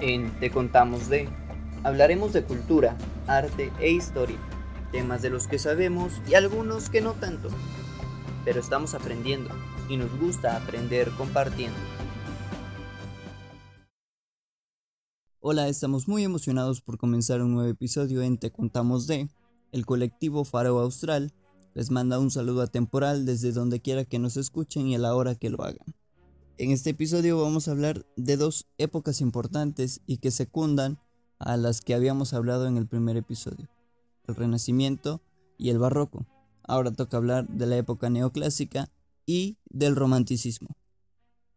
En Te Contamos de hablaremos de cultura, arte e historia, temas de los que sabemos y algunos que no tanto. Pero estamos aprendiendo y nos gusta aprender compartiendo. Hola, estamos muy emocionados por comenzar un nuevo episodio en Te Contamos de el colectivo Faro Austral. Les manda un saludo atemporal desde donde quiera que nos escuchen y a la hora que lo hagan. En este episodio vamos a hablar de dos épocas importantes y que secundan a las que habíamos hablado en el primer episodio, el Renacimiento y el Barroco. Ahora toca hablar de la época neoclásica y del romanticismo,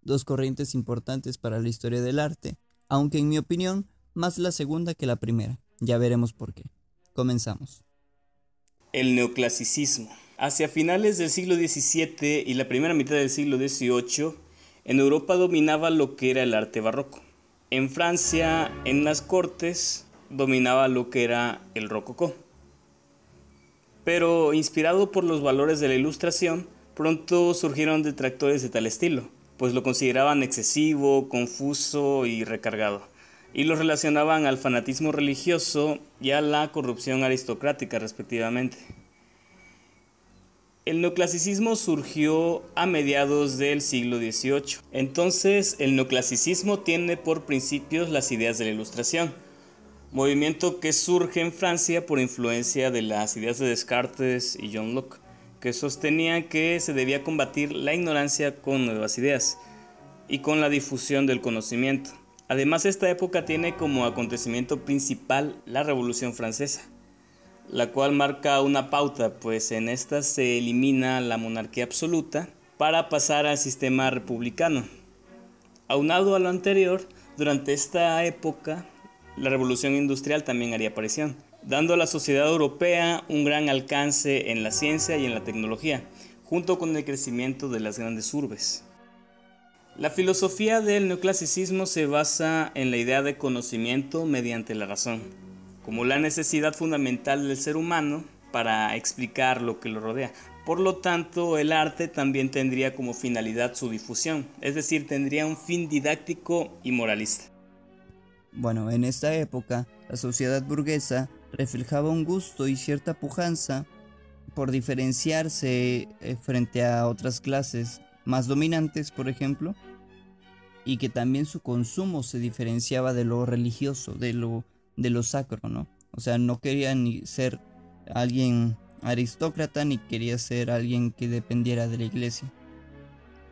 dos corrientes importantes para la historia del arte, aunque en mi opinión más la segunda que la primera. Ya veremos por qué. Comenzamos. El neoclasicismo. Hacia finales del siglo XVII y la primera mitad del siglo XVIII, en Europa dominaba lo que era el arte barroco. En Francia, en las cortes, dominaba lo que era el rococó. Pero inspirado por los valores de la ilustración, pronto surgieron detractores de tal estilo, pues lo consideraban excesivo, confuso y recargado, y lo relacionaban al fanatismo religioso y a la corrupción aristocrática respectivamente. El neoclasicismo surgió a mediados del siglo XVIII. Entonces, el neoclasicismo tiene por principios las ideas de la Ilustración, movimiento que surge en Francia por influencia de las ideas de Descartes y John Locke, que sostenían que se debía combatir la ignorancia con nuevas ideas y con la difusión del conocimiento. Además, esta época tiene como acontecimiento principal la Revolución Francesa la cual marca una pauta, pues en esta se elimina la monarquía absoluta para pasar al sistema republicano. Aunado a lo anterior, durante esta época, la revolución industrial también haría aparición, dando a la sociedad europea un gran alcance en la ciencia y en la tecnología, junto con el crecimiento de las grandes urbes. La filosofía del neoclasicismo se basa en la idea de conocimiento mediante la razón como la necesidad fundamental del ser humano para explicar lo que lo rodea. Por lo tanto, el arte también tendría como finalidad su difusión, es decir, tendría un fin didáctico y moralista. Bueno, en esta época, la sociedad burguesa reflejaba un gusto y cierta pujanza por diferenciarse eh, frente a otras clases más dominantes, por ejemplo, y que también su consumo se diferenciaba de lo religioso, de lo de lo sacro, ¿no? O sea, no quería ni ser alguien aristócrata ni quería ser alguien que dependiera de la iglesia.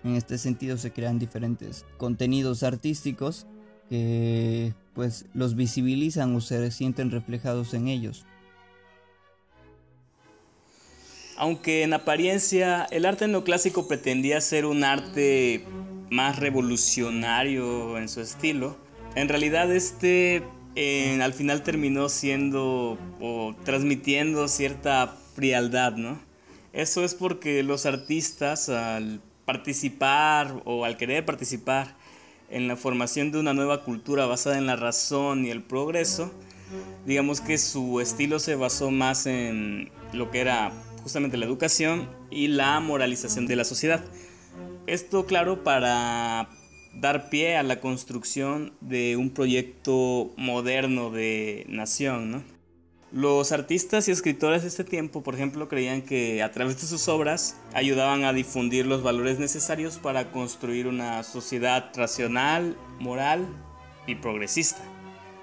En este sentido se crean diferentes contenidos artísticos que pues los visibilizan o se sienten reflejados en ellos. Aunque en apariencia el arte neoclásico pretendía ser un arte más revolucionario en su estilo, en realidad este al final terminó siendo o transmitiendo cierta frialdad, ¿no? Eso es porque los artistas al participar o al querer participar en la formación de una nueva cultura basada en la razón y el progreso, digamos que su estilo se basó más en lo que era justamente la educación y la moralización de la sociedad. Esto claro para dar pie a la construcción de un proyecto moderno de nación. Los artistas y escritores de este tiempo, por ejemplo, creían que a través de sus obras ayudaban a difundir los valores necesarios para construir una sociedad racional, moral y progresista,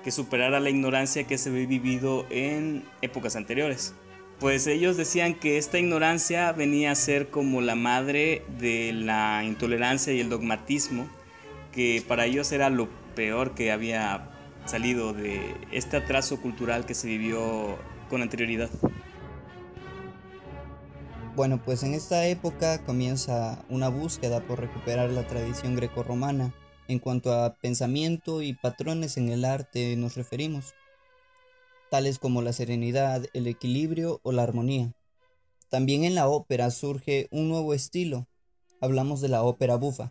que superara la ignorancia que se había vivido en épocas anteriores. Pues ellos decían que esta ignorancia venía a ser como la madre de la intolerancia y el dogmatismo que para ellos era lo peor que había salido de este atraso cultural que se vivió con anterioridad. Bueno, pues en esta época comienza una búsqueda por recuperar la tradición grecorromana. En cuanto a pensamiento y patrones en el arte nos referimos, tales como la serenidad, el equilibrio o la armonía. También en la ópera surge un nuevo estilo. Hablamos de la ópera bufa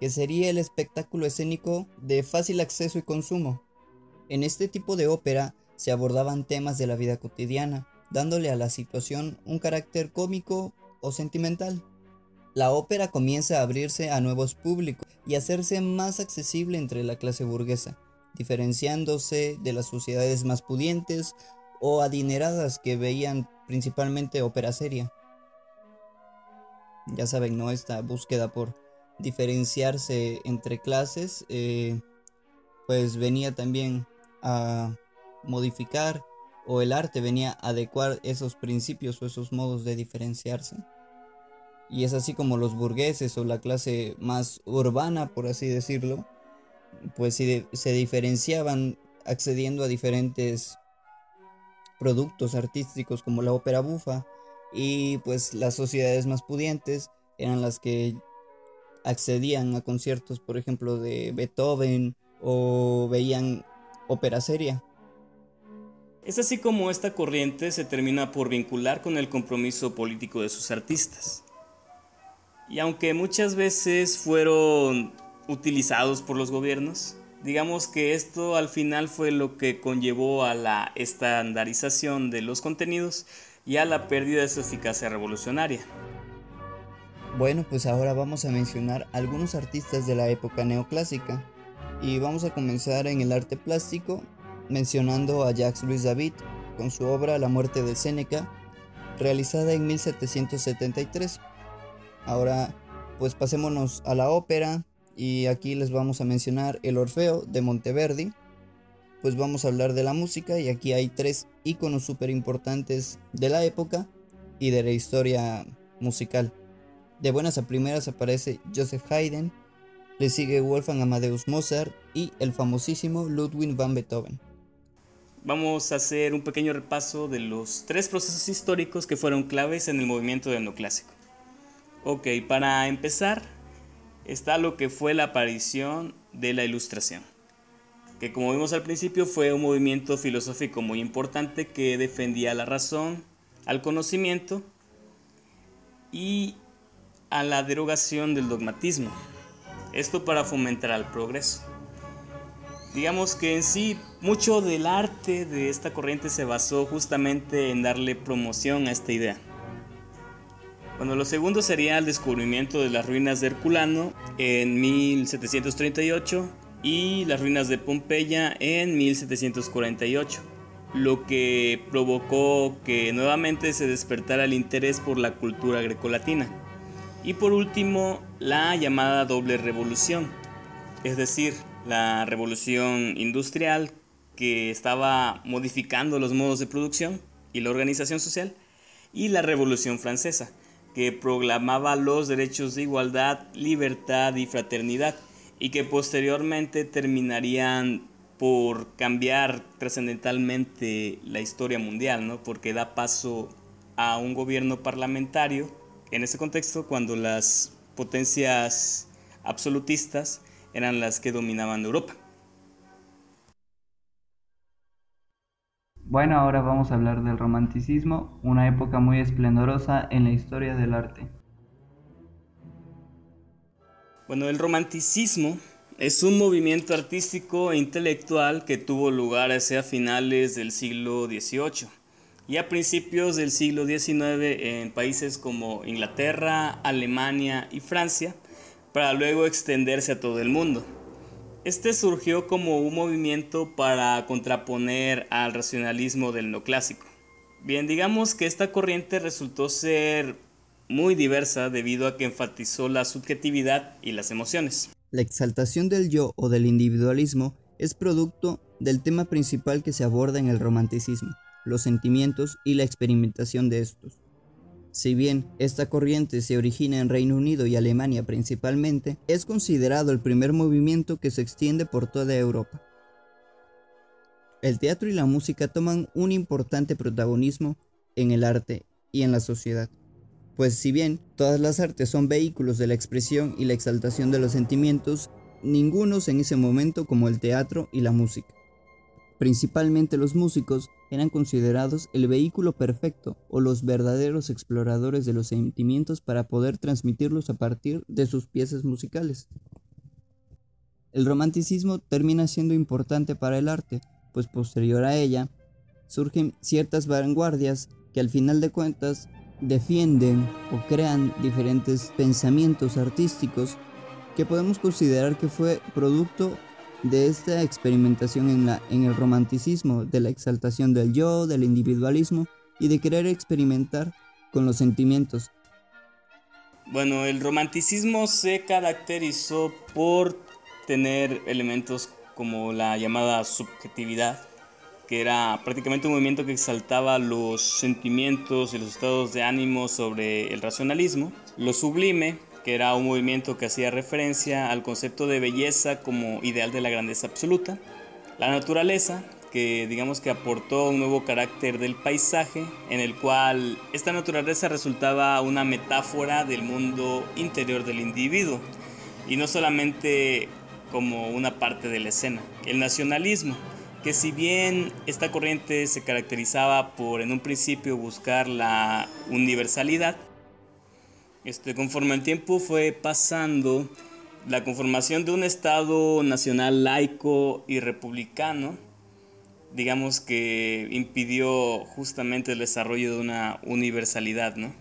que sería el espectáculo escénico de fácil acceso y consumo. En este tipo de ópera se abordaban temas de la vida cotidiana, dándole a la situación un carácter cómico o sentimental. La ópera comienza a abrirse a nuevos públicos y a hacerse más accesible entre la clase burguesa, diferenciándose de las sociedades más pudientes o adineradas que veían principalmente ópera seria. Ya saben, ¿no? Esta búsqueda por diferenciarse entre clases, eh, pues venía también a modificar o el arte venía a adecuar esos principios o esos modos de diferenciarse. Y es así como los burgueses o la clase más urbana, por así decirlo, pues se diferenciaban accediendo a diferentes productos artísticos como la ópera bufa y pues las sociedades más pudientes eran las que accedían a conciertos por ejemplo de Beethoven o veían ópera seria. Es así como esta corriente se termina por vincular con el compromiso político de sus artistas. Y aunque muchas veces fueron utilizados por los gobiernos, digamos que esto al final fue lo que conllevó a la estandarización de los contenidos y a la pérdida de su eficacia revolucionaria. Bueno, pues ahora vamos a mencionar algunos artistas de la época neoclásica y vamos a comenzar en el arte plástico mencionando a Jacques Louis David con su obra La muerte de Séneca, realizada en 1773. Ahora, pues pasémonos a la ópera y aquí les vamos a mencionar El Orfeo de Monteverdi. Pues vamos a hablar de la música y aquí hay tres iconos súper importantes de la época y de la historia musical. De buenas a primeras aparece Joseph Haydn, le sigue Wolfgang Amadeus Mozart y el famosísimo Ludwig van Beethoven. Vamos a hacer un pequeño repaso de los tres procesos históricos que fueron claves en el movimiento del neoclásico. Ok, para empezar está lo que fue la aparición de la ilustración, que como vimos al principio fue un movimiento filosófico muy importante que defendía la razón, al conocimiento y a la derogación del dogmatismo. Esto para fomentar el progreso. Digamos que en sí mucho del arte de esta corriente se basó justamente en darle promoción a esta idea. Bueno, lo segundo sería el descubrimiento de las ruinas de Herculano en 1738 y las ruinas de Pompeya en 1748, lo que provocó que nuevamente se despertara el interés por la cultura grecolatina. Y por último, la llamada doble revolución, es decir, la revolución industrial que estaba modificando los modos de producción y la organización social, y la revolución francesa, que proclamaba los derechos de igualdad, libertad y fraternidad, y que posteriormente terminarían por cambiar trascendentalmente la historia mundial, ¿no? porque da paso a un gobierno parlamentario en ese contexto cuando las potencias absolutistas eran las que dominaban Europa. Bueno, ahora vamos a hablar del romanticismo, una época muy esplendorosa en la historia del arte. Bueno, el romanticismo es un movimiento artístico e intelectual que tuvo lugar hacia finales del siglo XVIII y a principios del siglo XIX en países como Inglaterra, Alemania y Francia, para luego extenderse a todo el mundo. Este surgió como un movimiento para contraponer al racionalismo del neoclásico. Bien, digamos que esta corriente resultó ser muy diversa debido a que enfatizó la subjetividad y las emociones. La exaltación del yo o del individualismo es producto del tema principal que se aborda en el romanticismo, los sentimientos y la experimentación de estos. Si bien esta corriente se origina en Reino Unido y Alemania principalmente, es considerado el primer movimiento que se extiende por toda Europa. El teatro y la música toman un importante protagonismo en el arte y en la sociedad, pues si bien todas las artes son vehículos de la expresión y la exaltación de los sentimientos, ningunos en ese momento como el teatro y la música. Principalmente los músicos eran considerados el vehículo perfecto o los verdaderos exploradores de los sentimientos para poder transmitirlos a partir de sus piezas musicales. El romanticismo termina siendo importante para el arte, pues posterior a ella surgen ciertas vanguardias que al final de cuentas defienden o crean diferentes pensamientos artísticos que podemos considerar que fue producto de esta experimentación en, la, en el romanticismo, de la exaltación del yo, del individualismo y de querer experimentar con los sentimientos. Bueno, el romanticismo se caracterizó por tener elementos como la llamada subjetividad, que era prácticamente un movimiento que exaltaba los sentimientos y los estados de ánimo sobre el racionalismo, lo sublime, que era un movimiento que hacía referencia al concepto de belleza como ideal de la grandeza absoluta, la naturaleza, que digamos que aportó un nuevo carácter del paisaje, en el cual esta naturaleza resultaba una metáfora del mundo interior del individuo, y no solamente como una parte de la escena. El nacionalismo, que si bien esta corriente se caracterizaba por en un principio buscar la universalidad, este, conforme el tiempo fue pasando, la conformación de un Estado nacional laico y republicano, digamos que impidió justamente el desarrollo de una universalidad, ¿no?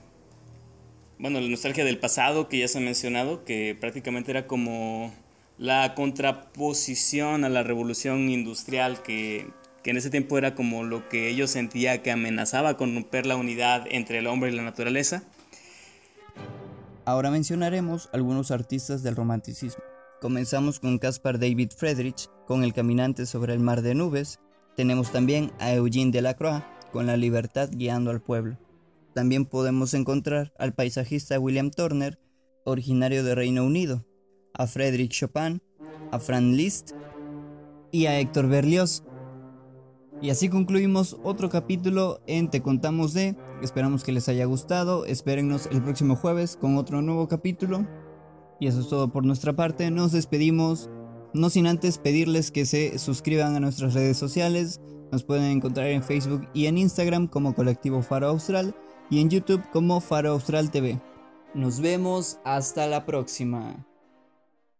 Bueno, la nostalgia del pasado que ya se ha mencionado, que prácticamente era como la contraposición a la revolución industrial que, que en ese tiempo era como lo que ellos sentían que amenazaba con romper la unidad entre el hombre y la naturaleza. Ahora mencionaremos algunos artistas del romanticismo. Comenzamos con Caspar David Friedrich con El caminante sobre el mar de nubes. Tenemos también a Eugene Delacroix con La libertad guiando al pueblo. También podemos encontrar al paisajista William Turner, originario de Reino Unido, a Frédéric Chopin, a Franz Liszt y a Héctor Berlioz. Y así concluimos otro capítulo en Te Contamos de. Esperamos que les haya gustado. Espérennos el próximo jueves con otro nuevo capítulo. Y eso es todo por nuestra parte. Nos despedimos. No sin antes pedirles que se suscriban a nuestras redes sociales. Nos pueden encontrar en Facebook y en Instagram como Colectivo Faro Austral y en YouTube como Faro Austral TV. Nos vemos hasta la próxima.